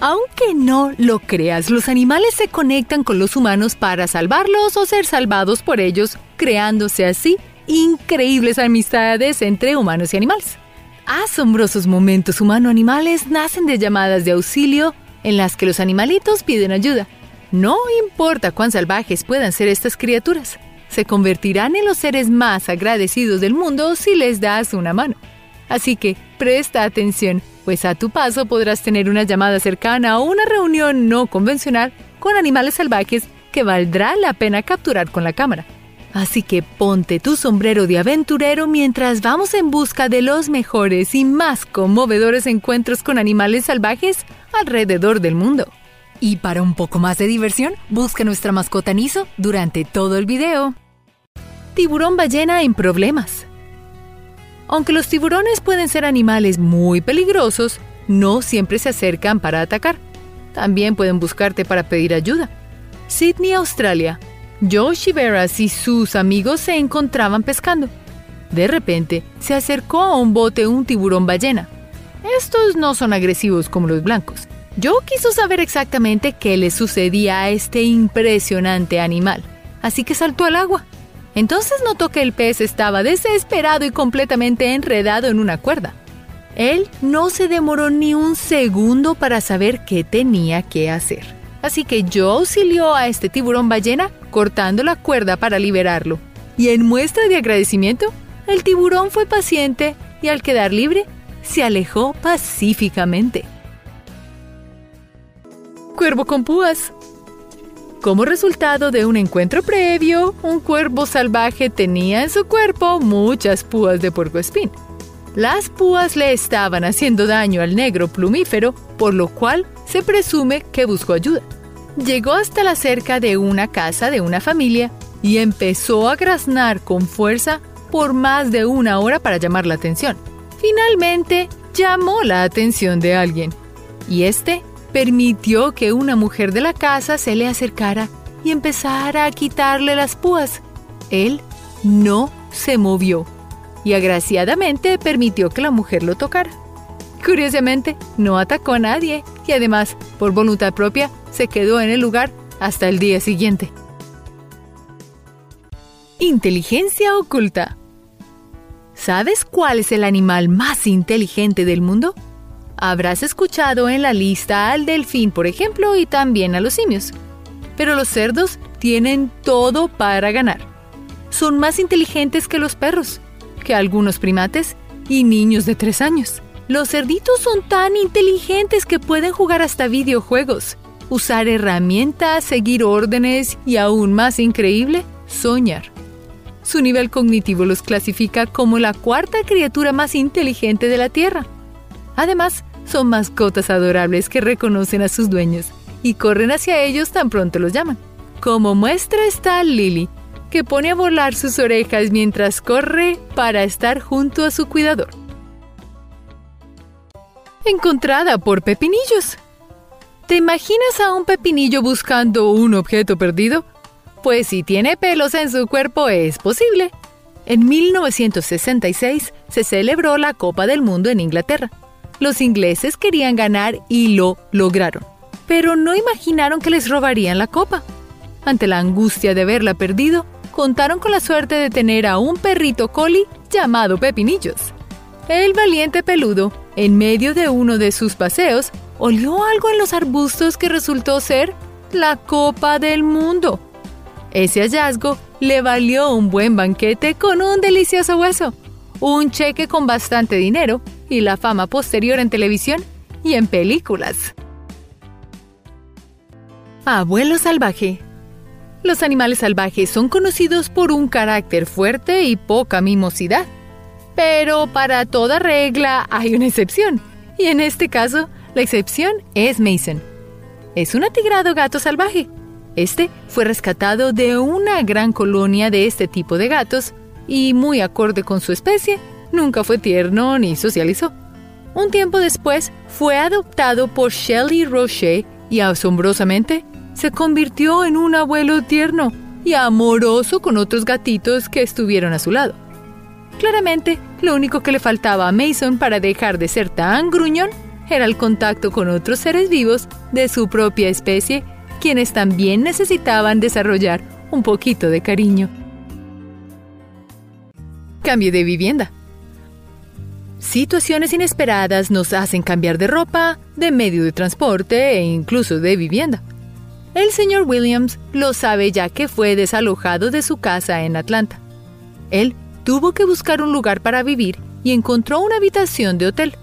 Aunque no lo creas, los animales se conectan con los humanos para salvarlos o ser salvados por ellos, creándose así increíbles amistades entre humanos y animales. Asombrosos momentos humano-animales nacen de llamadas de auxilio en las que los animalitos piden ayuda. No importa cuán salvajes puedan ser estas criaturas, se convertirán en los seres más agradecidos del mundo si les das una mano. Así que presta atención, pues a tu paso podrás tener una llamada cercana o una reunión no convencional con animales salvajes que valdrá la pena capturar con la cámara. Así que ponte tu sombrero de aventurero mientras vamos en busca de los mejores y más conmovedores encuentros con animales salvajes alrededor del mundo. Y para un poco más de diversión, busca nuestra mascota Niso durante todo el video. Tiburón ballena en problemas. Aunque los tiburones pueden ser animales muy peligrosos, no siempre se acercan para atacar. También pueden buscarte para pedir ayuda. Sydney, Australia, Joe Shiveras y sus amigos se encontraban pescando. De repente, se acercó a un bote un tiburón ballena. Estos no son agresivos como los blancos. Joe quiso saber exactamente qué le sucedía a este impresionante animal, así que saltó al agua. Entonces notó que el pez estaba desesperado y completamente enredado en una cuerda. Él no se demoró ni un segundo para saber qué tenía que hacer. Así que Joe auxilió a este tiburón ballena cortando la cuerda para liberarlo. Y en muestra de agradecimiento, el tiburón fue paciente y al quedar libre, se alejó pacíficamente. Cuervo con púas. Como resultado de un encuentro previo, un cuervo salvaje tenía en su cuerpo muchas púas de puercoespín. Las púas le estaban haciendo daño al negro plumífero, por lo cual se presume que buscó ayuda. Llegó hasta la cerca de una casa de una familia y empezó a graznar con fuerza por más de una hora para llamar la atención. Finalmente, llamó la atención de alguien y este permitió que una mujer de la casa se le acercara y empezara a quitarle las púas. Él no se movió y agraciadamente permitió que la mujer lo tocara. Curiosamente, no atacó a nadie y además, por voluntad propia, se quedó en el lugar hasta el día siguiente. Inteligencia oculta. ¿Sabes cuál es el animal más inteligente del mundo? Habrás escuchado en la lista al delfín, por ejemplo, y también a los simios. Pero los cerdos tienen todo para ganar. Son más inteligentes que los perros que algunos primates y niños de tres años. Los cerditos son tan inteligentes que pueden jugar hasta videojuegos, usar herramientas, seguir órdenes y aún más increíble, soñar. Su nivel cognitivo los clasifica como la cuarta criatura más inteligente de la Tierra. Además, son mascotas adorables que reconocen a sus dueños y corren hacia ellos tan pronto los llaman. Como muestra está Lily, que pone a volar sus orejas mientras corre para estar junto a su cuidador. Encontrada por pepinillos. ¿Te imaginas a un pepinillo buscando un objeto perdido? Pues si tiene pelos en su cuerpo es posible. En 1966 se celebró la Copa del Mundo en Inglaterra. Los ingleses querían ganar y lo lograron, pero no imaginaron que les robarían la copa. Ante la angustia de verla perdido, contaron con la suerte de tener a un perrito collie llamado Pepinillos. El valiente peludo, en medio de uno de sus paseos, olió algo en los arbustos que resultó ser la Copa del Mundo. Ese hallazgo le valió un buen banquete con un delicioso hueso, un cheque con bastante dinero y la fama posterior en televisión y en películas. Abuelo salvaje los animales salvajes son conocidos por un carácter fuerte y poca mimosidad. Pero para toda regla hay una excepción, y en este caso, la excepción es Mason. Es un atigrado gato salvaje. Este fue rescatado de una gran colonia de este tipo de gatos y, muy acorde con su especie, nunca fue tierno ni socializó. Un tiempo después fue adoptado por Shelley Roche y asombrosamente se convirtió en un abuelo tierno y amoroso con otros gatitos que estuvieron a su lado. Claramente, lo único que le faltaba a Mason para dejar de ser tan gruñón era el contacto con otros seres vivos de su propia especie, quienes también necesitaban desarrollar un poquito de cariño. Cambio de vivienda. Situaciones inesperadas nos hacen cambiar de ropa, de medio de transporte e incluso de vivienda. El señor Williams lo sabe ya que fue desalojado de su casa en Atlanta. Él tuvo que buscar un lugar para vivir y encontró una habitación de hotel.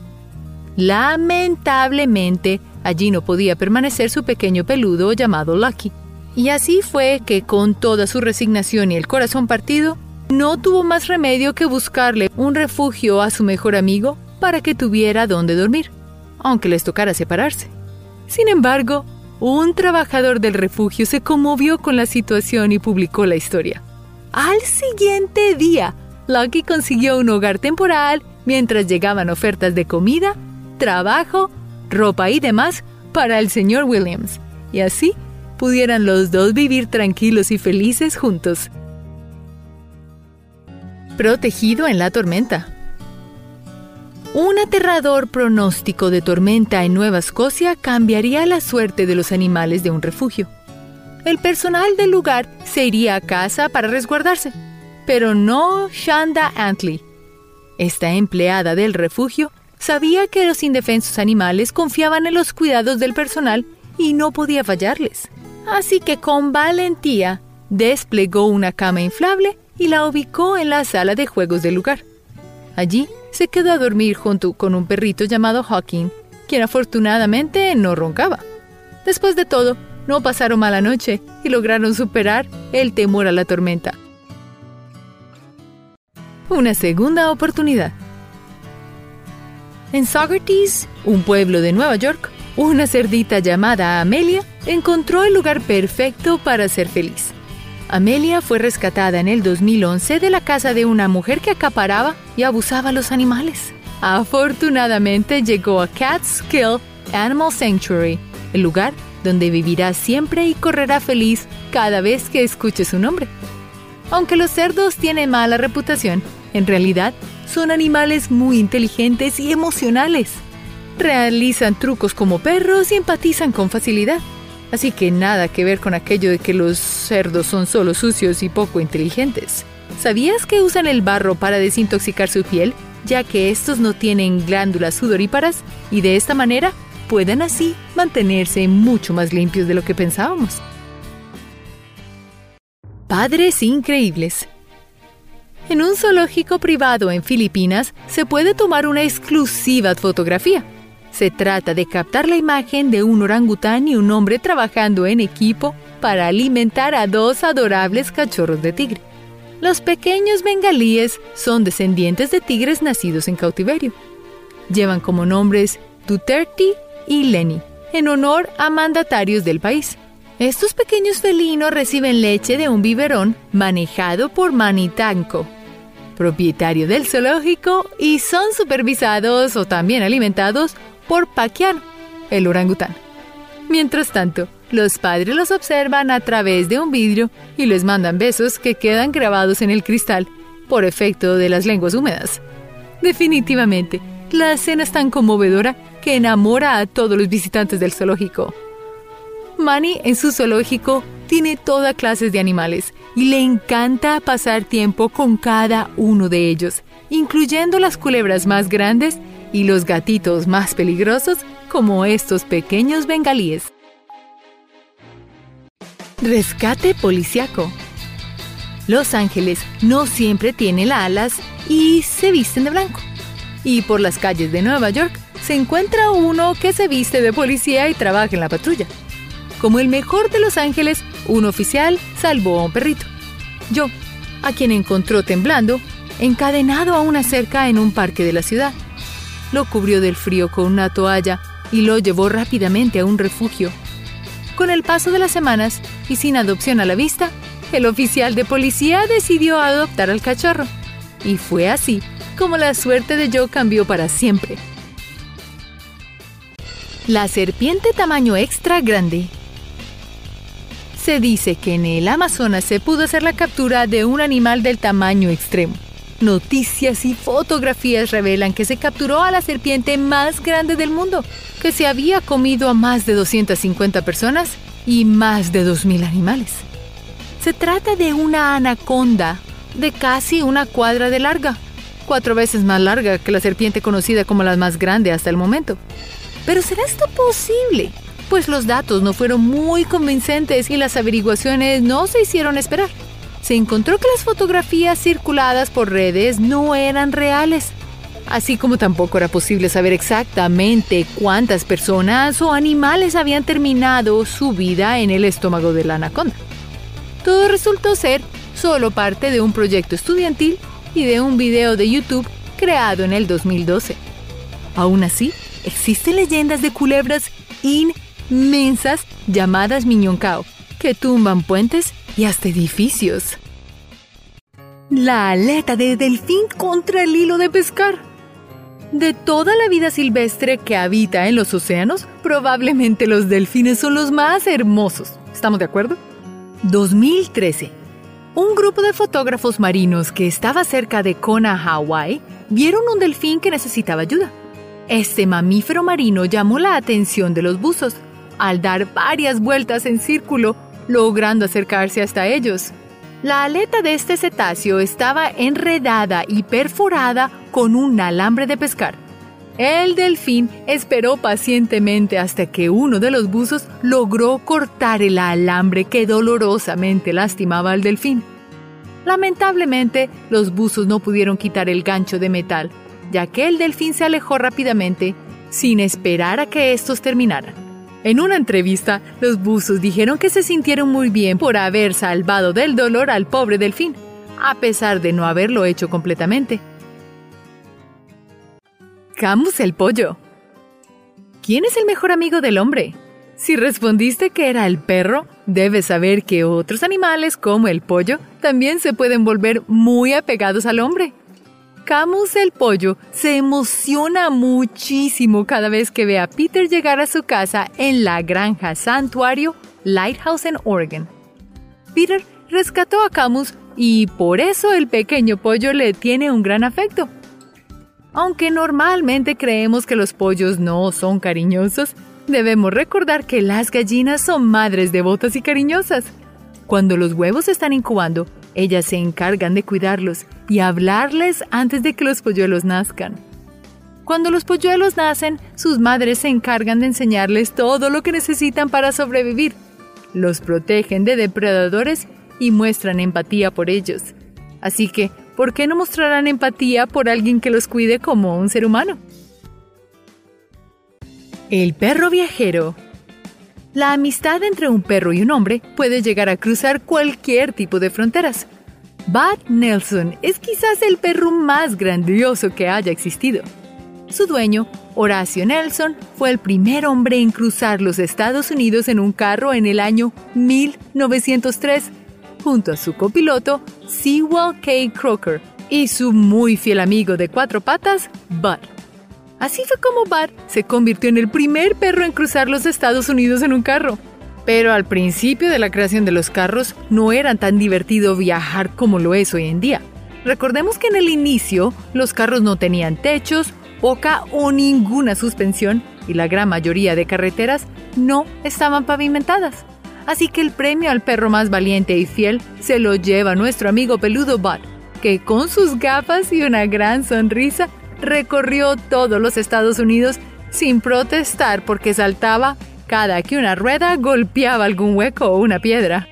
Lamentablemente, allí no podía permanecer su pequeño peludo llamado Lucky. Y así fue que, con toda su resignación y el corazón partido, no tuvo más remedio que buscarle un refugio a su mejor amigo para que tuviera donde dormir, aunque les tocara separarse. Sin embargo, un trabajador del refugio se conmovió con la situación y publicó la historia. Al siguiente día, Lucky consiguió un hogar temporal mientras llegaban ofertas de comida, trabajo, ropa y demás para el señor Williams, y así pudieran los dos vivir tranquilos y felices juntos protegido en la tormenta. Un aterrador pronóstico de tormenta en Nueva Escocia cambiaría la suerte de los animales de un refugio. El personal del lugar se iría a casa para resguardarse, pero no Shanda Antley. Esta empleada del refugio sabía que los indefensos animales confiaban en los cuidados del personal y no podía fallarles. Así que con valentía desplegó una cama inflable y la ubicó en la sala de juegos del lugar. Allí se quedó a dormir junto con un perrito llamado Hawking, quien afortunadamente no roncaba. Después de todo, no pasaron mala noche y lograron superar el temor a la tormenta. Una segunda oportunidad. En Socrates, un pueblo de Nueva York, una cerdita llamada Amelia encontró el lugar perfecto para ser feliz. Amelia fue rescatada en el 2011 de la casa de una mujer que acaparaba y abusaba a los animales. Afortunadamente llegó a Catskill Animal Sanctuary, el lugar donde vivirá siempre y correrá feliz cada vez que escuche su nombre. Aunque los cerdos tienen mala reputación, en realidad son animales muy inteligentes y emocionales. Realizan trucos como perros y empatizan con facilidad. Así que nada que ver con aquello de que los cerdos son solo sucios y poco inteligentes. ¿Sabías que usan el barro para desintoxicar su piel, ya que estos no tienen glándulas sudoríparas y de esta manera pueden así mantenerse mucho más limpios de lo que pensábamos? Padres increíbles. En un zoológico privado en Filipinas se puede tomar una exclusiva fotografía se trata de captar la imagen de un orangután y un hombre trabajando en equipo para alimentar a dos adorables cachorros de tigre. Los pequeños bengalíes son descendientes de tigres nacidos en cautiverio. Llevan como nombres Duterte y Lenny, en honor a mandatarios del país. Estos pequeños felinos reciben leche de un biberón manejado por Manitanco, propietario del zoológico, y son supervisados o también alimentados por Paquiano, el orangután. Mientras tanto, los padres los observan a través de un vidrio y les mandan besos que quedan grabados en el cristal por efecto de las lenguas húmedas. Definitivamente, la escena es tan conmovedora que enamora a todos los visitantes del zoológico. Manny en su zoológico tiene toda clase de animales y le encanta pasar tiempo con cada uno de ellos, incluyendo las culebras más grandes y los gatitos más peligrosos como estos pequeños bengalíes. Rescate policiaco. Los ángeles no siempre tienen alas y se visten de blanco. Y por las calles de Nueva York se encuentra uno que se viste de policía y trabaja en la patrulla. Como el mejor de los ángeles, un oficial salvó a un perrito. Yo, a quien encontró temblando, encadenado a una cerca en un parque de la ciudad lo cubrió del frío con una toalla y lo llevó rápidamente a un refugio. Con el paso de las semanas y sin adopción a la vista, el oficial de policía decidió adoptar al cachorro. Y fue así como la suerte de Joe cambió para siempre. La serpiente tamaño extra grande. Se dice que en el Amazonas se pudo hacer la captura de un animal del tamaño extremo. Noticias y fotografías revelan que se capturó a la serpiente más grande del mundo, que se había comido a más de 250 personas y más de 2.000 animales. Se trata de una anaconda de casi una cuadra de larga, cuatro veces más larga que la serpiente conocida como la más grande hasta el momento. Pero ¿será esto posible? Pues los datos no fueron muy convincentes y las averiguaciones no se hicieron esperar se encontró que las fotografías circuladas por redes no eran reales, así como tampoco era posible saber exactamente cuántas personas o animales habían terminado su vida en el estómago de la anaconda. Todo resultó ser solo parte de un proyecto estudiantil y de un video de YouTube creado en el 2012. Aún así, existen leyendas de culebras inmensas llamadas Miñoncao que tumban puentes y hasta edificios. La aleta de delfín contra el hilo de pescar. De toda la vida silvestre que habita en los océanos, probablemente los delfines son los más hermosos. ¿Estamos de acuerdo? 2013. Un grupo de fotógrafos marinos que estaba cerca de Kona, Hawái, vieron un delfín que necesitaba ayuda. Este mamífero marino llamó la atención de los buzos al dar varias vueltas en círculo logrando acercarse hasta ellos. La aleta de este cetáceo estaba enredada y perforada con un alambre de pescar. El delfín esperó pacientemente hasta que uno de los buzos logró cortar el alambre que dolorosamente lastimaba al delfín. Lamentablemente, los buzos no pudieron quitar el gancho de metal, ya que el delfín se alejó rápidamente sin esperar a que estos terminaran. En una entrevista, los buzos dijeron que se sintieron muy bien por haber salvado del dolor al pobre delfín, a pesar de no haberlo hecho completamente. Camus el pollo. ¿Quién es el mejor amigo del hombre? Si respondiste que era el perro, debes saber que otros animales como el pollo también se pueden volver muy apegados al hombre. Camus el pollo se emociona muchísimo cada vez que ve a Peter llegar a su casa en la granja santuario Lighthouse en Oregon. Peter rescató a Camus y por eso el pequeño pollo le tiene un gran afecto. Aunque normalmente creemos que los pollos no son cariñosos, debemos recordar que las gallinas son madres devotas y cariñosas. Cuando los huevos están incubando, ellas se encargan de cuidarlos y hablarles antes de que los polluelos nazcan. Cuando los polluelos nacen, sus madres se encargan de enseñarles todo lo que necesitan para sobrevivir. Los protegen de depredadores y muestran empatía por ellos. Así que, ¿por qué no mostrarán empatía por alguien que los cuide como un ser humano? El perro viajero la amistad entre un perro y un hombre puede llegar a cruzar cualquier tipo de fronteras. Bud Nelson es quizás el perro más grandioso que haya existido. Su dueño, Horacio Nelson, fue el primer hombre en cruzar los Estados Unidos en un carro en el año 1903, junto a su copiloto, Sewell K. Crocker, y su muy fiel amigo de cuatro patas, Bud. Así fue como Bud se convirtió en el primer perro en cruzar los Estados Unidos en un carro. Pero al principio de la creación de los carros no era tan divertido viajar como lo es hoy en día. Recordemos que en el inicio los carros no tenían techos, poca o ninguna suspensión y la gran mayoría de carreteras no estaban pavimentadas. Así que el premio al perro más valiente y fiel se lo lleva nuestro amigo peludo Bud, que con sus gafas y una gran sonrisa recorrió todos los Estados Unidos sin protestar porque saltaba cada que una rueda golpeaba algún hueco o una piedra.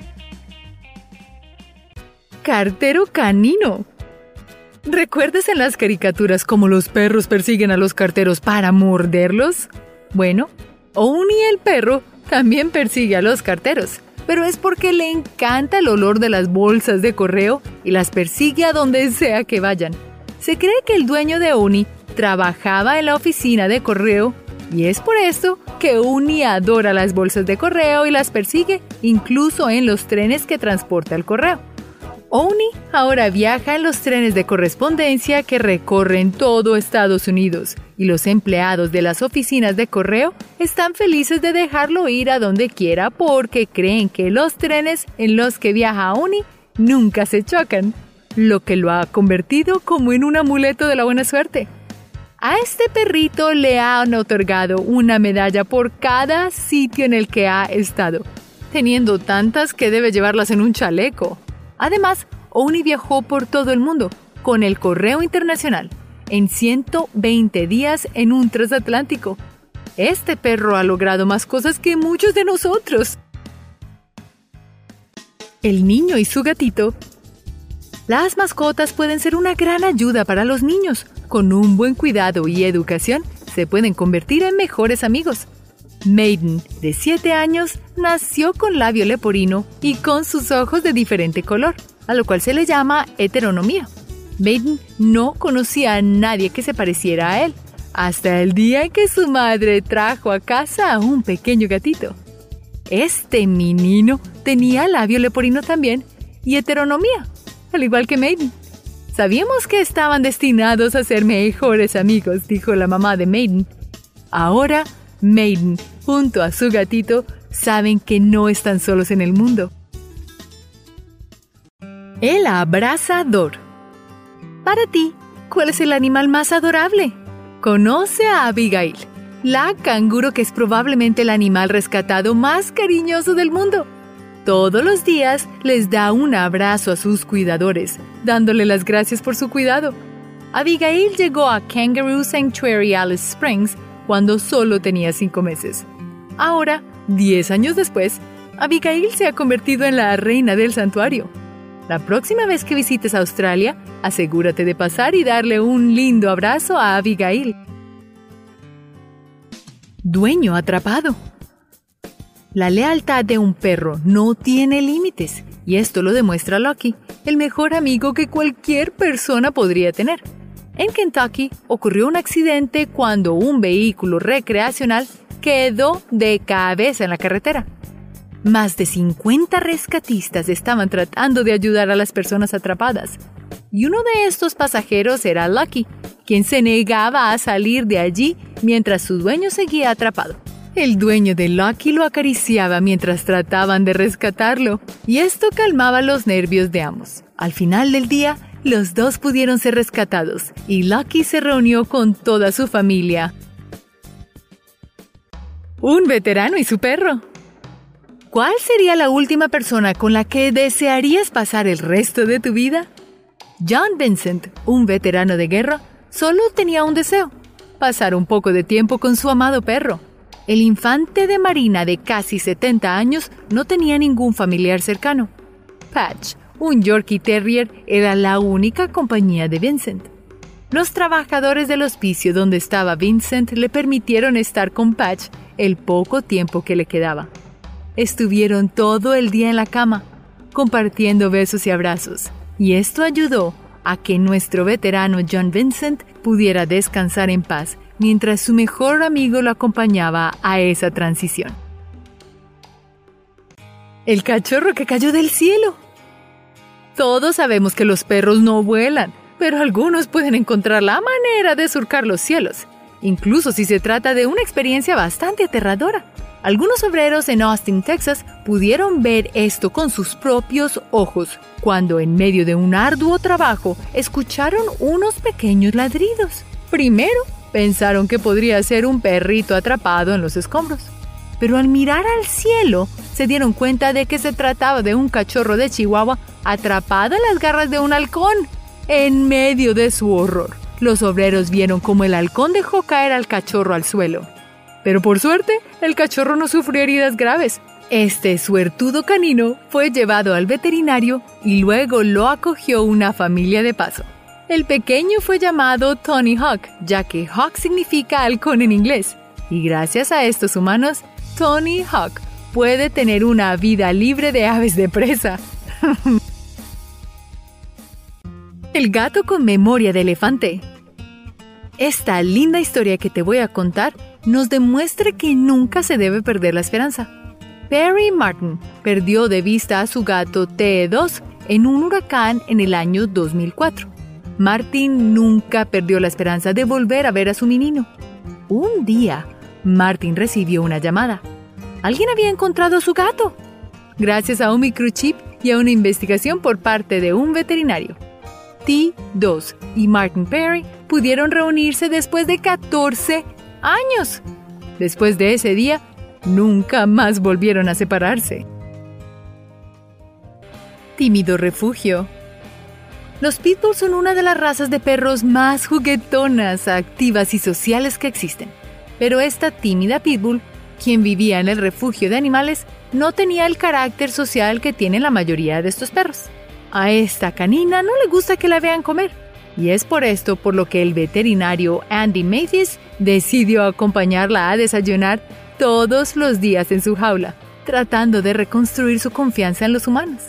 Cartero canino. ¿Recuerdas en las caricaturas cómo los perros persiguen a los carteros para morderlos? Bueno, Oni el perro también persigue a los carteros, pero es porque le encanta el olor de las bolsas de correo y las persigue a donde sea que vayan. Se cree que el dueño de Uni trabajaba en la oficina de correo y es por esto que Uni adora las bolsas de correo y las persigue incluso en los trenes que transporta el correo. Oni ahora viaja en los trenes de correspondencia que recorren todo Estados Unidos y los empleados de las oficinas de correo están felices de dejarlo ir a donde quiera porque creen que los trenes en los que viaja Oni nunca se chocan. Lo que lo ha convertido como en un amuleto de la buena suerte. A este perrito le han otorgado una medalla por cada sitio en el que ha estado, teniendo tantas que debe llevarlas en un chaleco. Además, Oni viajó por todo el mundo con el correo internacional en 120 días en un transatlántico. Este perro ha logrado más cosas que muchos de nosotros. El niño y su gatito. Las mascotas pueden ser una gran ayuda para los niños. Con un buen cuidado y educación, se pueden convertir en mejores amigos. Maiden, de 7 años, nació con labio leporino y con sus ojos de diferente color, a lo cual se le llama heteronomía. Maiden no conocía a nadie que se pareciera a él, hasta el día en que su madre trajo a casa a un pequeño gatito. Este menino tenía labio leporino también y heteronomía, al igual que Maiden. Sabíamos que estaban destinados a ser mejores amigos, dijo la mamá de Maiden. Ahora, Maiden, junto a su gatito, saben que no están solos en el mundo. El abrazador. Para ti, ¿cuál es el animal más adorable? Conoce a Abigail, la canguro que es probablemente el animal rescatado más cariñoso del mundo. Todos los días les da un abrazo a sus cuidadores, dándole las gracias por su cuidado. Abigail llegó a Kangaroo Sanctuary Alice Springs cuando solo tenía cinco meses. Ahora, diez años después, Abigail se ha convertido en la reina del santuario. La próxima vez que visites Australia, asegúrate de pasar y darle un lindo abrazo a Abigail. Dueño atrapado. La lealtad de un perro no tiene límites, y esto lo demuestra Lucky, el mejor amigo que cualquier persona podría tener. En Kentucky ocurrió un accidente cuando un vehículo recreacional quedó de cabeza en la carretera. Más de 50 rescatistas estaban tratando de ayudar a las personas atrapadas. Y uno de estos pasajeros era Lucky, quien se negaba a salir de allí mientras su dueño seguía atrapado. El dueño de Lucky lo acariciaba mientras trataban de rescatarlo, y esto calmaba los nervios de ambos. Al final del día, los dos pudieron ser rescatados, y Lucky se reunió con toda su familia. Un veterano y su perro. ¿Cuál sería la última persona con la que desearías pasar el resto de tu vida? John Vincent, un veterano de guerra, solo tenía un deseo, pasar un poco de tiempo con su amado perro. El infante de marina de casi 70 años no tenía ningún familiar cercano. Patch, un Yorkie Terrier, era la única compañía de Vincent. Los trabajadores del hospicio donde estaba Vincent le permitieron estar con Patch el poco tiempo que le quedaba. Estuvieron todo el día en la cama, compartiendo besos y abrazos, y esto ayudó a que nuestro veterano John Vincent pudiera descansar en paz mientras su mejor amigo lo acompañaba a esa transición. El cachorro que cayó del cielo. Todos sabemos que los perros no vuelan, pero algunos pueden encontrar la manera de surcar los cielos, incluso si se trata de una experiencia bastante aterradora. Algunos obreros en Austin, Texas, pudieron ver esto con sus propios ojos, cuando en medio de un arduo trabajo escucharon unos pequeños ladridos. Primero, pensaron que podría ser un perrito atrapado en los escombros. Pero al mirar al cielo, se dieron cuenta de que se trataba de un cachorro de Chihuahua atrapado en las garras de un halcón. En medio de su horror, los obreros vieron cómo el halcón dejó caer al cachorro al suelo. Pero por suerte, el cachorro no sufrió heridas graves. Este suertudo canino fue llevado al veterinario y luego lo acogió una familia de paso. El pequeño fue llamado Tony Hawk, ya que Hawk significa halcón en inglés. Y gracias a estos humanos, Tony Hawk puede tener una vida libre de aves de presa. El gato con memoria de elefante. Esta linda historia que te voy a contar nos demuestra que nunca se debe perder la esperanza. Perry Martin perdió de vista a su gato T2 en un huracán en el año 2004. Martin nunca perdió la esperanza de volver a ver a su menino. Un día, Martin recibió una llamada. Alguien había encontrado a su gato. Gracias a un microchip y a una investigación por parte de un veterinario. T2 y Martin Perry pudieron reunirse después de 14 años. Después de ese día, nunca más volvieron a separarse. Tímido refugio. Los pitbulls son una de las razas de perros más juguetonas, activas y sociales que existen. Pero esta tímida pitbull, quien vivía en el refugio de animales, no tenía el carácter social que tienen la mayoría de estos perros. A esta canina no le gusta que la vean comer, y es por esto por lo que el veterinario Andy Mathis decidió acompañarla a desayunar todos los días en su jaula, tratando de reconstruir su confianza en los humanos.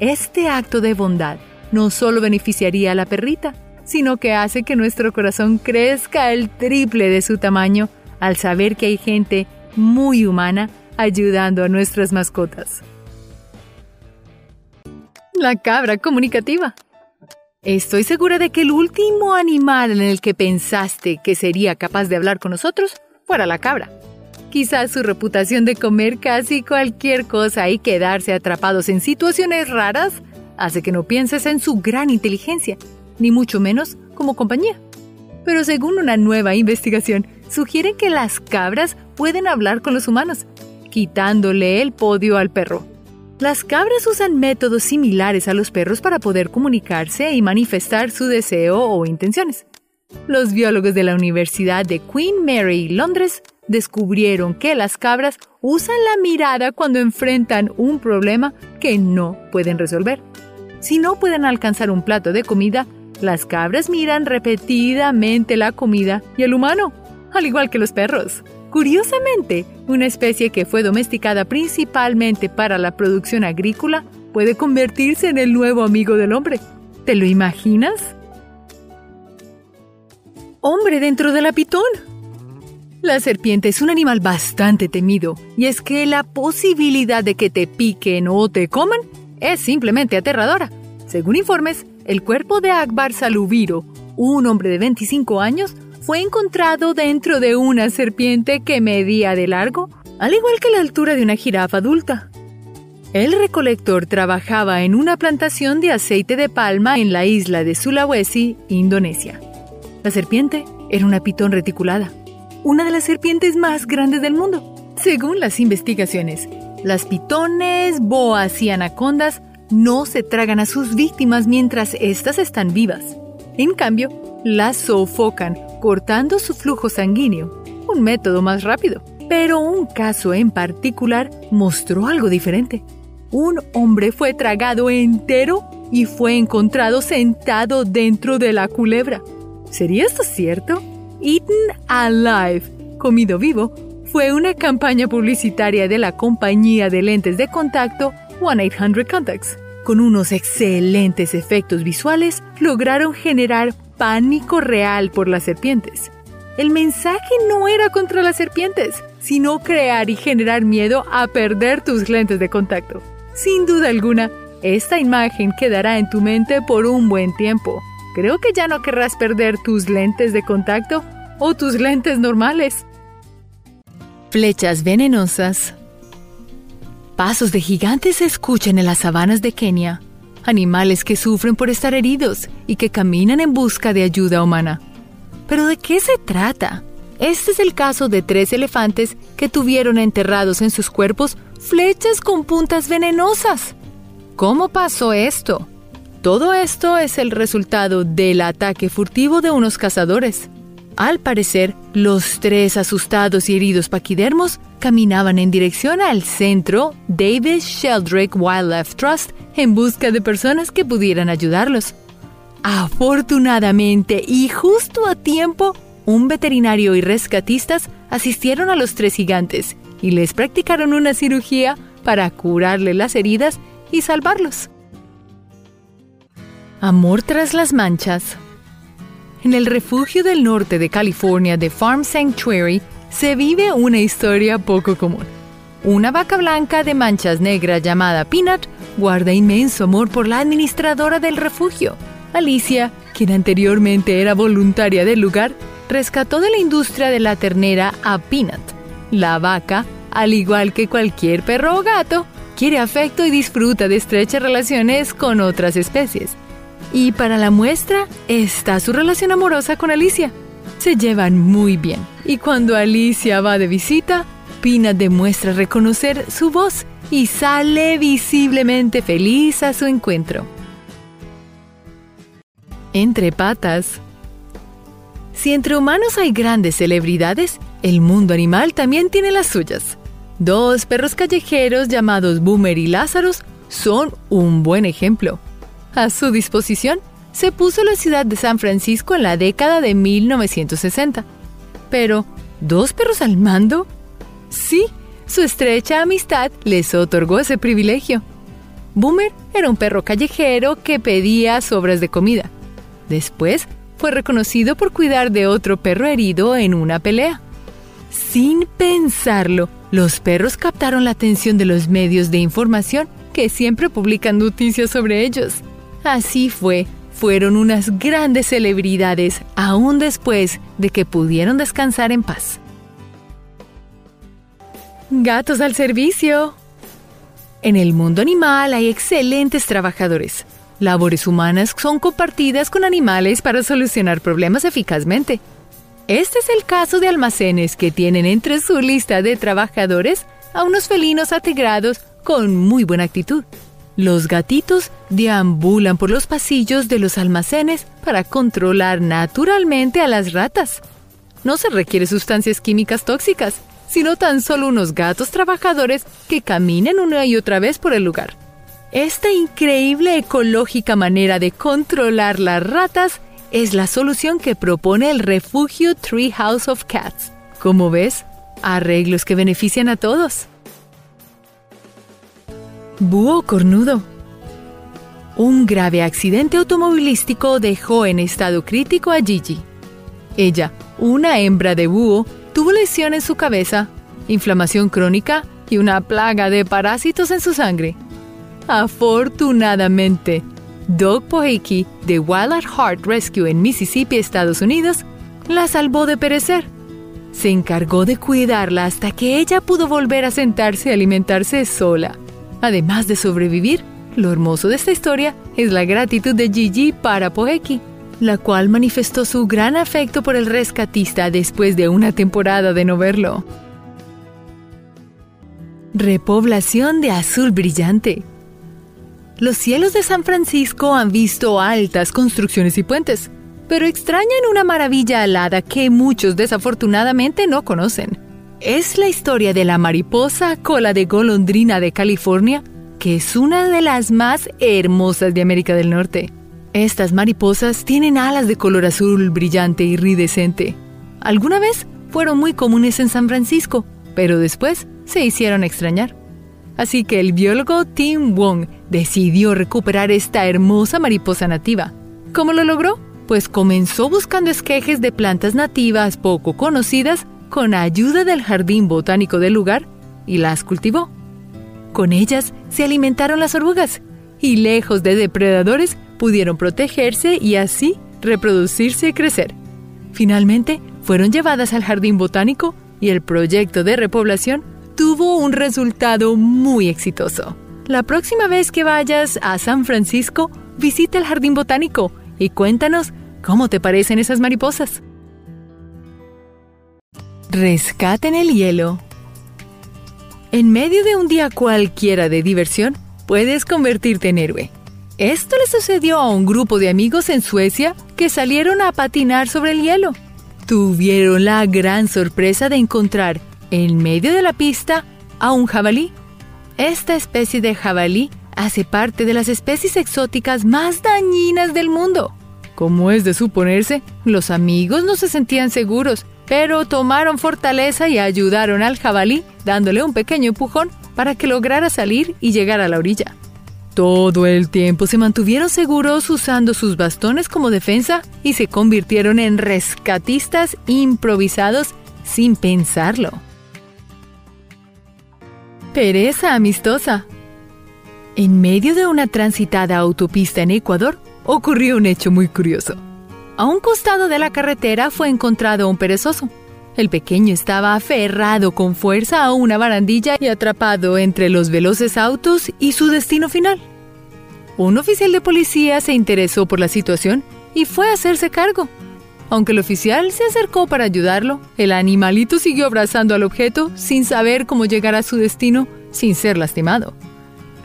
Este acto de bondad no solo beneficiaría a la perrita, sino que hace que nuestro corazón crezca el triple de su tamaño al saber que hay gente muy humana ayudando a nuestras mascotas. La cabra comunicativa. Estoy segura de que el último animal en el que pensaste que sería capaz de hablar con nosotros fuera la cabra. Quizás su reputación de comer casi cualquier cosa y quedarse atrapados en situaciones raras hace que no pienses en su gran inteligencia, ni mucho menos como compañía. Pero según una nueva investigación, sugiere que las cabras pueden hablar con los humanos, quitándole el podio al perro. Las cabras usan métodos similares a los perros para poder comunicarse y manifestar su deseo o intenciones. Los biólogos de la Universidad de Queen Mary, Londres, descubrieron que las cabras usan la mirada cuando enfrentan un problema que no pueden resolver. Si no pueden alcanzar un plato de comida, las cabras miran repetidamente la comida y el humano, al igual que los perros. Curiosamente, una especie que fue domesticada principalmente para la producción agrícola puede convertirse en el nuevo amigo del hombre. ¿Te lo imaginas? Hombre dentro de la pitón. La serpiente es un animal bastante temido, y es que la posibilidad de que te piquen o te coman es simplemente aterradora. Según informes, el cuerpo de Akbar Salubiro, un hombre de 25 años, fue encontrado dentro de una serpiente que medía de largo, al igual que la altura de una jirafa adulta. El recolector trabajaba en una plantación de aceite de palma en la isla de Sulawesi, Indonesia. La serpiente era una pitón reticulada una de las serpientes más grandes del mundo. Según las investigaciones, las pitones, boas y anacondas no se tragan a sus víctimas mientras éstas están vivas. En cambio, las sofocan cortando su flujo sanguíneo, un método más rápido. Pero un caso en particular mostró algo diferente. Un hombre fue tragado entero y fue encontrado sentado dentro de la culebra. ¿Sería esto cierto? Eaten Alive, comido vivo, fue una campaña publicitaria de la compañía de lentes de contacto 1-800-Contacts. Con unos excelentes efectos visuales, lograron generar pánico real por las serpientes. El mensaje no era contra las serpientes, sino crear y generar miedo a perder tus lentes de contacto. Sin duda alguna, esta imagen quedará en tu mente por un buen tiempo. Creo que ya no querrás perder tus lentes de contacto o tus lentes normales. Flechas venenosas. Pasos de gigantes se escuchan en las sabanas de Kenia. Animales que sufren por estar heridos y que caminan en busca de ayuda humana. ¿Pero de qué se trata? Este es el caso de tres elefantes que tuvieron enterrados en sus cuerpos flechas con puntas venenosas. ¿Cómo pasó esto? Todo esto es el resultado del ataque furtivo de unos cazadores. Al parecer, los tres asustados y heridos paquidermos caminaban en dirección al centro Davis Sheldrake Wildlife Trust en busca de personas que pudieran ayudarlos. Afortunadamente y justo a tiempo, un veterinario y rescatistas asistieron a los tres gigantes y les practicaron una cirugía para curarle las heridas y salvarlos. Amor tras las manchas. En el refugio del norte de California de Farm Sanctuary se vive una historia poco común. Una vaca blanca de manchas negras llamada Peanut guarda inmenso amor por la administradora del refugio. Alicia, quien anteriormente era voluntaria del lugar, rescató de la industria de la ternera a Peanut. La vaca, al igual que cualquier perro o gato, quiere afecto y disfruta de estrechas relaciones con otras especies. Y para la muestra está su relación amorosa con Alicia. Se llevan muy bien. Y cuando Alicia va de visita, Pina demuestra reconocer su voz y sale visiblemente feliz a su encuentro. Entre patas. Si entre humanos hay grandes celebridades, el mundo animal también tiene las suyas. Dos perros callejeros llamados Boomer y Lázaros son un buen ejemplo. A su disposición se puso la ciudad de San Francisco en la década de 1960. Pero, ¿dos perros al mando? Sí, su estrecha amistad les otorgó ese privilegio. Boomer era un perro callejero que pedía sobras de comida. Después fue reconocido por cuidar de otro perro herido en una pelea. Sin pensarlo, los perros captaron la atención de los medios de información que siempre publican noticias sobre ellos. Así fue, fueron unas grandes celebridades aún después de que pudieron descansar en paz. Gatos al servicio. En el mundo animal hay excelentes trabajadores. Labores humanas son compartidas con animales para solucionar problemas eficazmente. Este es el caso de almacenes que tienen entre su lista de trabajadores a unos felinos atigrados con muy buena actitud. Los gatitos deambulan por los pasillos de los almacenes para controlar naturalmente a las ratas. No se requiere sustancias químicas tóxicas, sino tan solo unos gatos trabajadores que caminen una y otra vez por el lugar. Esta increíble ecológica manera de controlar las ratas es la solución que propone el refugio Tree House of Cats. Como ves, arreglos que benefician a todos. Búho cornudo. Un grave accidente automovilístico dejó en estado crítico a Gigi. Ella, una hembra de búho, Tuvo lesión en su cabeza, inflamación crónica y una plaga de parásitos en su sangre. Afortunadamente, Doug Poheki de Wild at Heart Rescue en Mississippi, Estados Unidos, la salvó de perecer. Se encargó de cuidarla hasta que ella pudo volver a sentarse y alimentarse sola. Además de sobrevivir, lo hermoso de esta historia es la gratitud de Gigi para Poheki la cual manifestó su gran afecto por el rescatista después de una temporada de no verlo. Repoblación de azul brillante. Los cielos de San Francisco han visto altas construcciones y puentes, pero extrañan una maravilla alada que muchos desafortunadamente no conocen. Es la historia de la mariposa cola de golondrina de California, que es una de las más hermosas de América del Norte. Estas mariposas tienen alas de color azul brillante y iridescente. Alguna vez fueron muy comunes en San Francisco, pero después se hicieron extrañar. Así que el biólogo Tim Wong decidió recuperar esta hermosa mariposa nativa. ¿Cómo lo logró? Pues comenzó buscando esquejes de plantas nativas poco conocidas con ayuda del jardín botánico del lugar y las cultivó. Con ellas se alimentaron las orugas y lejos de depredadores pudieron protegerse y así reproducirse y crecer. Finalmente, fueron llevadas al jardín botánico y el proyecto de repoblación tuvo un resultado muy exitoso. La próxima vez que vayas a San Francisco, visita el jardín botánico y cuéntanos cómo te parecen esas mariposas. Rescaten el hielo. En medio de un día cualquiera de diversión, puedes convertirte en héroe. Esto le sucedió a un grupo de amigos en Suecia que salieron a patinar sobre el hielo. Tuvieron la gran sorpresa de encontrar en medio de la pista a un jabalí. Esta especie de jabalí hace parte de las especies exóticas más dañinas del mundo. Como es de suponerse, los amigos no se sentían seguros, pero tomaron fortaleza y ayudaron al jabalí dándole un pequeño empujón para que lograra salir y llegar a la orilla. Todo el tiempo se mantuvieron seguros usando sus bastones como defensa y se convirtieron en rescatistas improvisados sin pensarlo. Pereza amistosa. En medio de una transitada autopista en Ecuador, ocurrió un hecho muy curioso. A un costado de la carretera fue encontrado un perezoso. El pequeño estaba aferrado con fuerza a una barandilla y atrapado entre los veloces autos y su destino final. Un oficial de policía se interesó por la situación y fue a hacerse cargo. Aunque el oficial se acercó para ayudarlo, el animalito siguió abrazando al objeto sin saber cómo llegar a su destino sin ser lastimado.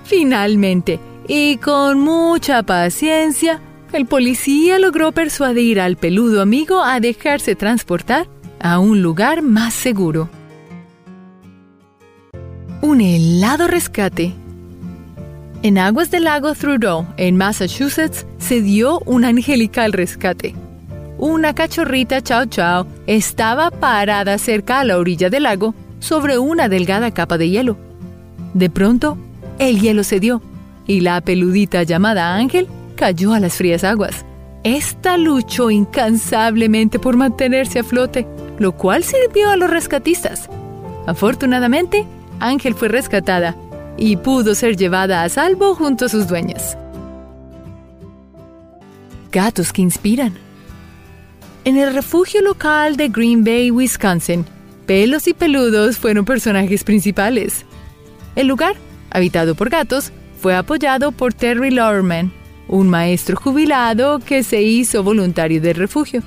Finalmente, y con mucha paciencia, el policía logró persuadir al peludo amigo a dejarse transportar a un lugar más seguro. Un helado rescate. En aguas del lago Trudeau, en Massachusetts, se dio un angelical rescate. Una cachorrita Chao Chao estaba parada cerca a la orilla del lago sobre una delgada capa de hielo. De pronto, el hielo cedió y la peludita llamada Ángel cayó a las frías aguas. Esta luchó incansablemente por mantenerse a flote, lo cual sirvió a los rescatistas. Afortunadamente, Ángel fue rescatada y pudo ser llevada a salvo junto a sus dueñas. Gatos que inspiran. En el refugio local de Green Bay, Wisconsin, Pelos y Peludos fueron personajes principales. El lugar, habitado por gatos, fue apoyado por Terry Lorman, un maestro jubilado que se hizo voluntario del refugio.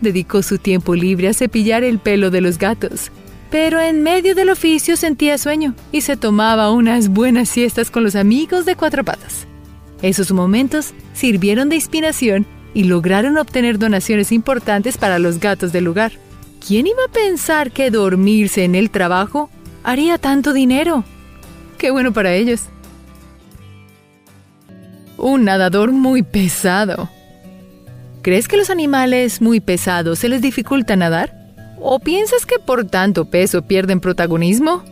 Dedicó su tiempo libre a cepillar el pelo de los gatos, pero en medio del oficio sentía sueño y se tomaba unas buenas siestas con los amigos de cuatro patas. Esos momentos sirvieron de inspiración y lograron obtener donaciones importantes para los gatos del lugar. ¿Quién iba a pensar que dormirse en el trabajo haría tanto dinero? Qué bueno para ellos. Un nadador muy pesado. ¿Crees que los animales muy pesados se les dificulta nadar? ¿O piensas que por tanto peso pierden protagonismo?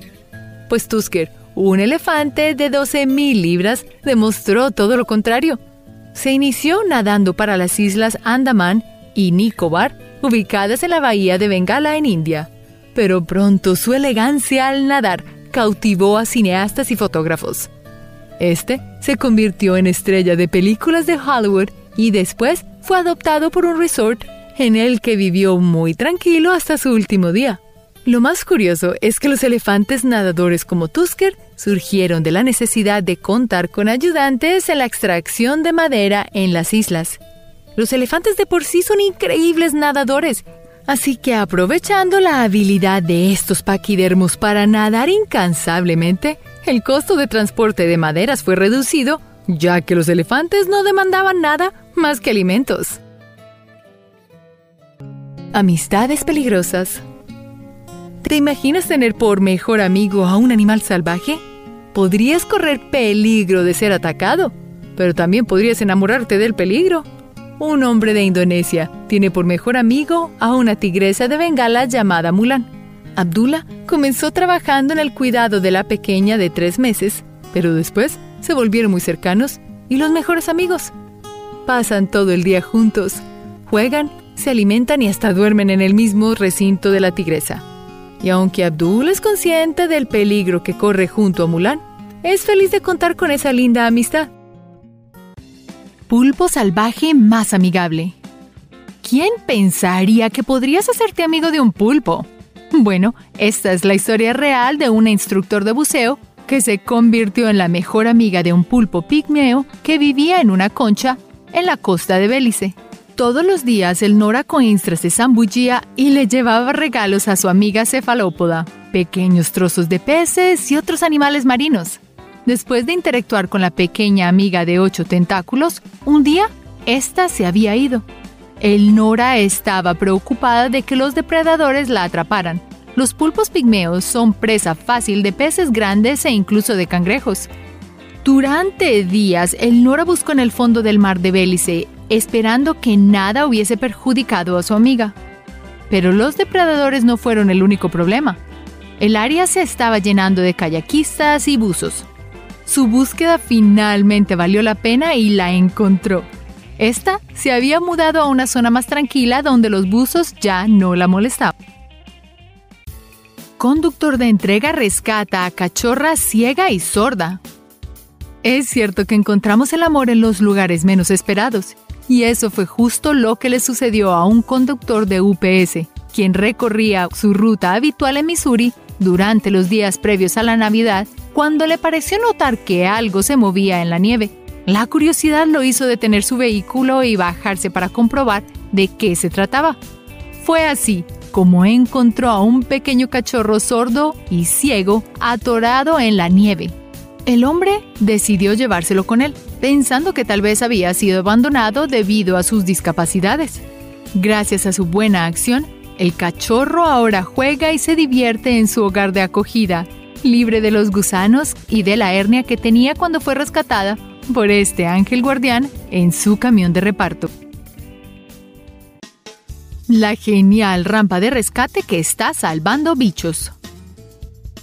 Pues Tusker, un elefante de 12.000 libras, demostró todo lo contrario. Se inició nadando para las islas Andaman y Nicobar, ubicadas en la bahía de Bengala en India. Pero pronto su elegancia al nadar cautivó a cineastas y fotógrafos. Este se convirtió en estrella de películas de Hollywood y después fue adoptado por un resort en el que vivió muy tranquilo hasta su último día. Lo más curioso es que los elefantes nadadores como Tusker surgieron de la necesidad de contar con ayudantes en la extracción de madera en las islas. Los elefantes de por sí son increíbles nadadores, así que aprovechando la habilidad de estos paquidermos para nadar incansablemente, el costo de transporte de maderas fue reducido, ya que los elefantes no demandaban nada más que alimentos. Amistades peligrosas. ¿Te imaginas tener por mejor amigo a un animal salvaje? Podrías correr peligro de ser atacado, pero también podrías enamorarte del peligro. Un hombre de Indonesia tiene por mejor amigo a una tigresa de Bengala llamada Mulan. Abdullah comenzó trabajando en el cuidado de la pequeña de tres meses, pero después se volvieron muy cercanos y los mejores amigos. Pasan todo el día juntos, juegan, se alimentan y hasta duermen en el mismo recinto de la tigresa. Y aunque Abdul es consciente del peligro que corre junto a Mulan, es feliz de contar con esa linda amistad. Pulpo salvaje más amigable. ¿Quién pensaría que podrías hacerte amigo de un pulpo? Bueno, esta es la historia real de una instructor de buceo que se convirtió en la mejor amiga de un pulpo pigmeo que vivía en una concha en la costa de Bélice. Todos los días el Nora Coinstra se zambullía y le llevaba regalos a su amiga cefalópoda, pequeños trozos de peces y otros animales marinos. Después de interactuar con la pequeña amiga de ocho tentáculos, un día, ésta se había ido. El Nora estaba preocupada de que los depredadores la atraparan. Los pulpos pigmeos son presa fácil de peces grandes e incluso de cangrejos. Durante días, el Nora buscó en el fondo del mar de Bélice, esperando que nada hubiese perjudicado a su amiga. Pero los depredadores no fueron el único problema. El área se estaba llenando de kayakistas y buzos. Su búsqueda finalmente valió la pena y la encontró. Esta se había mudado a una zona más tranquila donde los buzos ya no la molestaban. Conductor de entrega rescata a cachorra ciega y sorda. Es cierto que encontramos el amor en los lugares menos esperados, y eso fue justo lo que le sucedió a un conductor de UPS, quien recorría su ruta habitual en Missouri durante los días previos a la Navidad, cuando le pareció notar que algo se movía en la nieve. La curiosidad lo hizo detener su vehículo y bajarse para comprobar de qué se trataba. Fue así como encontró a un pequeño cachorro sordo y ciego atorado en la nieve. El hombre decidió llevárselo con él, pensando que tal vez había sido abandonado debido a sus discapacidades. Gracias a su buena acción, el cachorro ahora juega y se divierte en su hogar de acogida, libre de los gusanos y de la hernia que tenía cuando fue rescatada por este ángel guardián en su camión de reparto. La genial rampa de rescate que está salvando bichos.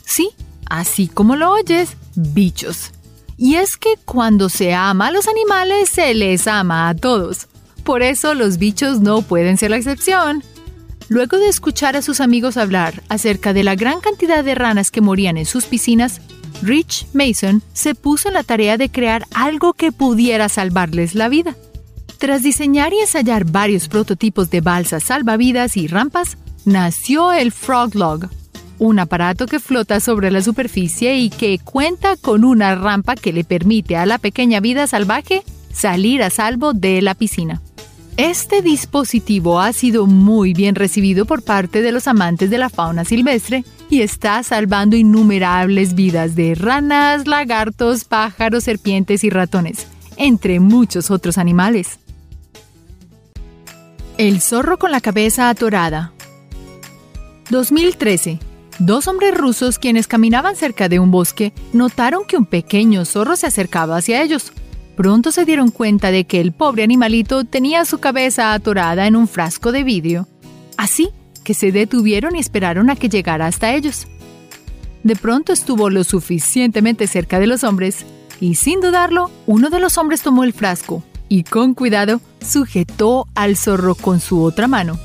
Sí, así como lo oyes, bichos. Y es que cuando se ama a los animales, se les ama a todos. Por eso los bichos no pueden ser la excepción. Luego de escuchar a sus amigos hablar acerca de la gran cantidad de ranas que morían en sus piscinas, Rich Mason se puso en la tarea de crear algo que pudiera salvarles la vida. Tras diseñar y ensayar varios prototipos de balsas salvavidas y rampas, nació el Frog Log, un aparato que flota sobre la superficie y que cuenta con una rampa que le permite a la pequeña vida salvaje salir a salvo de la piscina. Este dispositivo ha sido muy bien recibido por parte de los amantes de la fauna silvestre y está salvando innumerables vidas de ranas, lagartos, pájaros, serpientes y ratones, entre muchos otros animales. El zorro con la cabeza atorada 2013 Dos hombres rusos quienes caminaban cerca de un bosque notaron que un pequeño zorro se acercaba hacia ellos. Pronto se dieron cuenta de que el pobre animalito tenía su cabeza atorada en un frasco de vidrio. Así se detuvieron y esperaron a que llegara hasta ellos. De pronto estuvo lo suficientemente cerca de los hombres y sin dudarlo, uno de los hombres tomó el frasco y con cuidado sujetó al zorro con su otra mano.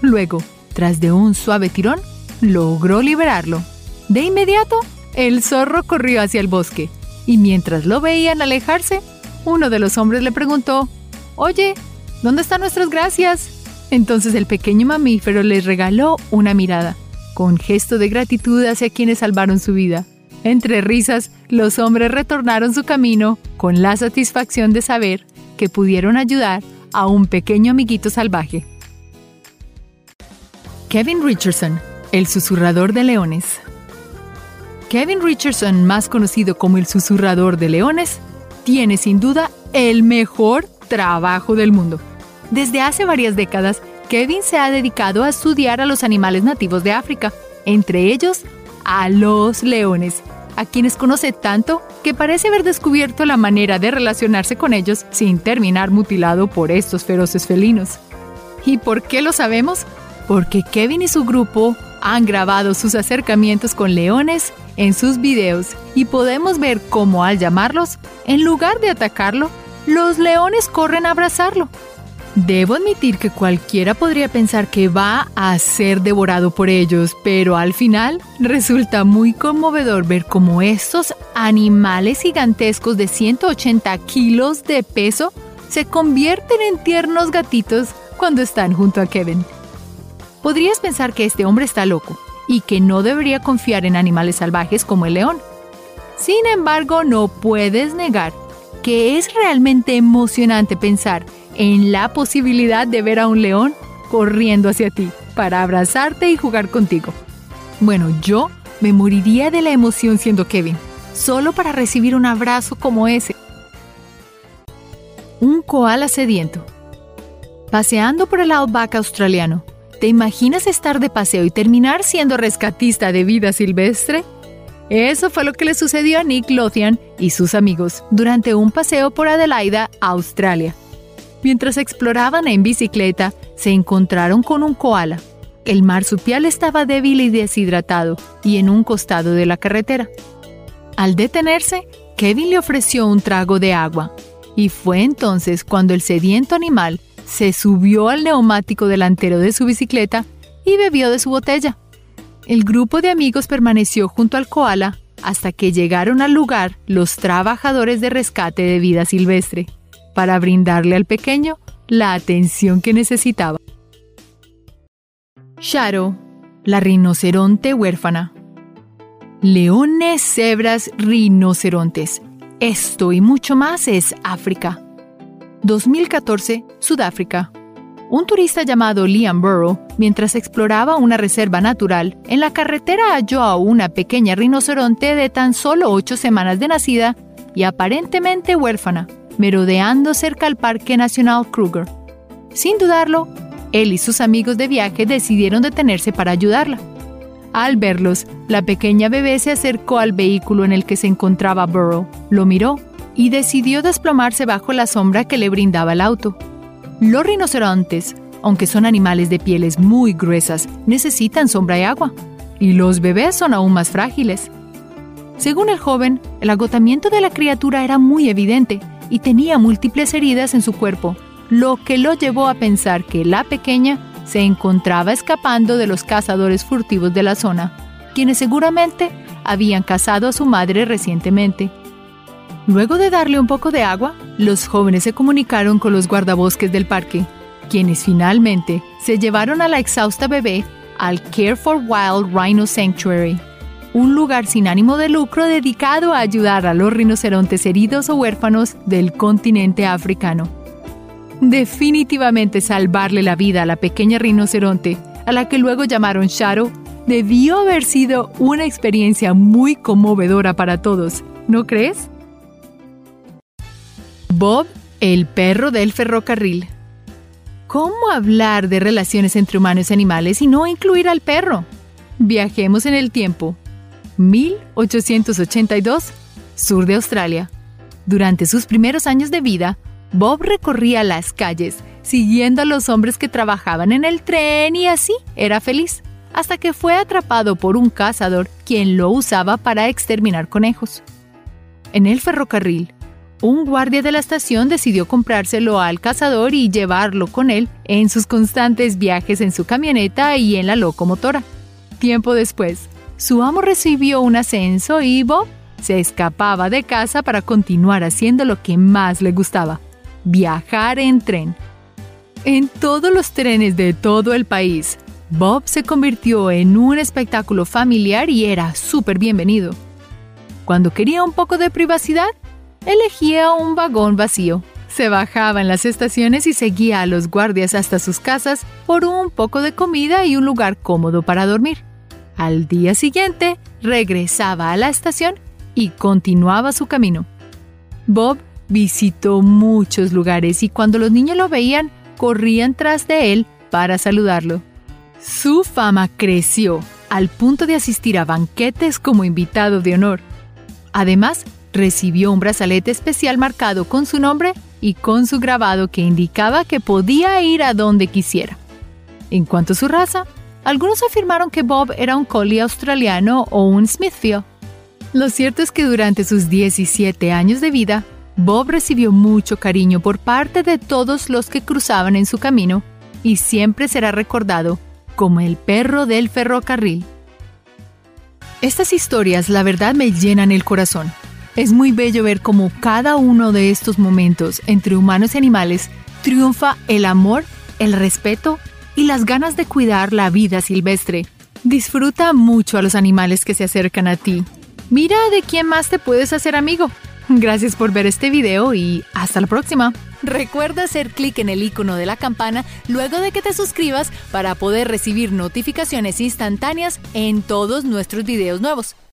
Luego, tras de un suave tirón, logró liberarlo. De inmediato, el zorro corrió hacia el bosque, y mientras lo veían alejarse, uno de los hombres le preguntó, Oye, ¿dónde están nuestras gracias? Entonces el pequeño mamífero les regaló una mirada, con gesto de gratitud hacia quienes salvaron su vida. Entre risas, los hombres retornaron su camino con la satisfacción de saber que pudieron ayudar a un pequeño amiguito salvaje. Kevin Richardson el susurrador de leones. Kevin Richardson, más conocido como el susurrador de leones, tiene sin duda el mejor trabajo del mundo. Desde hace varias décadas, Kevin se ha dedicado a estudiar a los animales nativos de África, entre ellos a los leones, a quienes conoce tanto que parece haber descubierto la manera de relacionarse con ellos sin terminar mutilado por estos feroces felinos. ¿Y por qué lo sabemos? Porque Kevin y su grupo han grabado sus acercamientos con leones en sus videos y podemos ver cómo al llamarlos, en lugar de atacarlo, los leones corren a abrazarlo. Debo admitir que cualquiera podría pensar que va a ser devorado por ellos, pero al final resulta muy conmovedor ver cómo estos animales gigantescos de 180 kilos de peso se convierten en tiernos gatitos cuando están junto a Kevin. Podrías pensar que este hombre está loco y que no debería confiar en animales salvajes como el león. Sin embargo, no puedes negar que es realmente emocionante pensar en la posibilidad de ver a un león corriendo hacia ti para abrazarte y jugar contigo. Bueno, yo me moriría de la emoción siendo Kevin, solo para recibir un abrazo como ese. Un koala sediento. Paseando por el outback australiano, ¿Te imaginas estar de paseo y terminar siendo rescatista de vida silvestre? Eso fue lo que le sucedió a Nick Lothian y sus amigos durante un paseo por Adelaida, Australia. Mientras exploraban en bicicleta, se encontraron con un koala. El marsupial estaba débil y deshidratado y en un costado de la carretera. Al detenerse, Kevin le ofreció un trago de agua, y fue entonces cuando el sediento animal se subió al neumático delantero de su bicicleta y bebió de su botella. El grupo de amigos permaneció junto al koala hasta que llegaron al lugar los trabajadores de rescate de vida silvestre, para brindarle al pequeño la atención que necesitaba. Sharo, la rinoceronte huérfana. Leones, cebras, rinocerontes Esto y mucho más es África. 2014, Sudáfrica. Un turista llamado Liam Burrow, mientras exploraba una reserva natural, en la carretera halló a una pequeña rinoceronte de tan solo ocho semanas de nacida y aparentemente huérfana, merodeando cerca al Parque Nacional Kruger. Sin dudarlo, él y sus amigos de viaje decidieron detenerse para ayudarla. Al verlos, la pequeña bebé se acercó al vehículo en el que se encontraba Burrow, lo miró y decidió desplomarse bajo la sombra que le brindaba el auto. Los rinocerontes, aunque son animales de pieles muy gruesas, necesitan sombra y agua, y los bebés son aún más frágiles. Según el joven, el agotamiento de la criatura era muy evidente y tenía múltiples heridas en su cuerpo, lo que lo llevó a pensar que la pequeña se encontraba escapando de los cazadores furtivos de la zona, quienes seguramente habían cazado a su madre recientemente. Luego de darle un poco de agua, los jóvenes se comunicaron con los guardabosques del parque, quienes finalmente se llevaron a la exhausta bebé al Care for Wild Rhino Sanctuary, un lugar sin ánimo de lucro dedicado a ayudar a los rinocerontes heridos o huérfanos del continente africano. Definitivamente salvarle la vida a la pequeña rinoceronte, a la que luego llamaron Shadow, debió haber sido una experiencia muy conmovedora para todos, ¿no crees? Bob, el perro del ferrocarril. ¿Cómo hablar de relaciones entre humanos y animales y no incluir al perro? Viajemos en el tiempo. 1882, sur de Australia. Durante sus primeros años de vida, Bob recorría las calles, siguiendo a los hombres que trabajaban en el tren y así era feliz, hasta que fue atrapado por un cazador quien lo usaba para exterminar conejos. En el ferrocarril, un guardia de la estación decidió comprárselo al cazador y llevarlo con él en sus constantes viajes en su camioneta y en la locomotora. Tiempo después, su amo recibió un ascenso y Bob se escapaba de casa para continuar haciendo lo que más le gustaba, viajar en tren. En todos los trenes de todo el país, Bob se convirtió en un espectáculo familiar y era súper bienvenido. Cuando quería un poco de privacidad, elegía un vagón vacío. Se bajaba en las estaciones y seguía a los guardias hasta sus casas por un poco de comida y un lugar cómodo para dormir. Al día siguiente, regresaba a la estación y continuaba su camino. Bob visitó muchos lugares y cuando los niños lo veían, corrían tras de él para saludarlo. Su fama creció al punto de asistir a banquetes como invitado de honor. Además, Recibió un brazalete especial marcado con su nombre y con su grabado que indicaba que podía ir a donde quisiera. En cuanto a su raza, algunos afirmaron que Bob era un collie australiano o un Smithfield. Lo cierto es que durante sus 17 años de vida, Bob recibió mucho cariño por parte de todos los que cruzaban en su camino y siempre será recordado como el perro del ferrocarril. Estas historias la verdad me llenan el corazón. Es muy bello ver cómo cada uno de estos momentos entre humanos y animales triunfa el amor, el respeto y las ganas de cuidar la vida silvestre. Disfruta mucho a los animales que se acercan a ti. Mira de quién más te puedes hacer amigo. Gracias por ver este video y hasta la próxima. Recuerda hacer clic en el icono de la campana luego de que te suscribas para poder recibir notificaciones instantáneas en todos nuestros videos nuevos.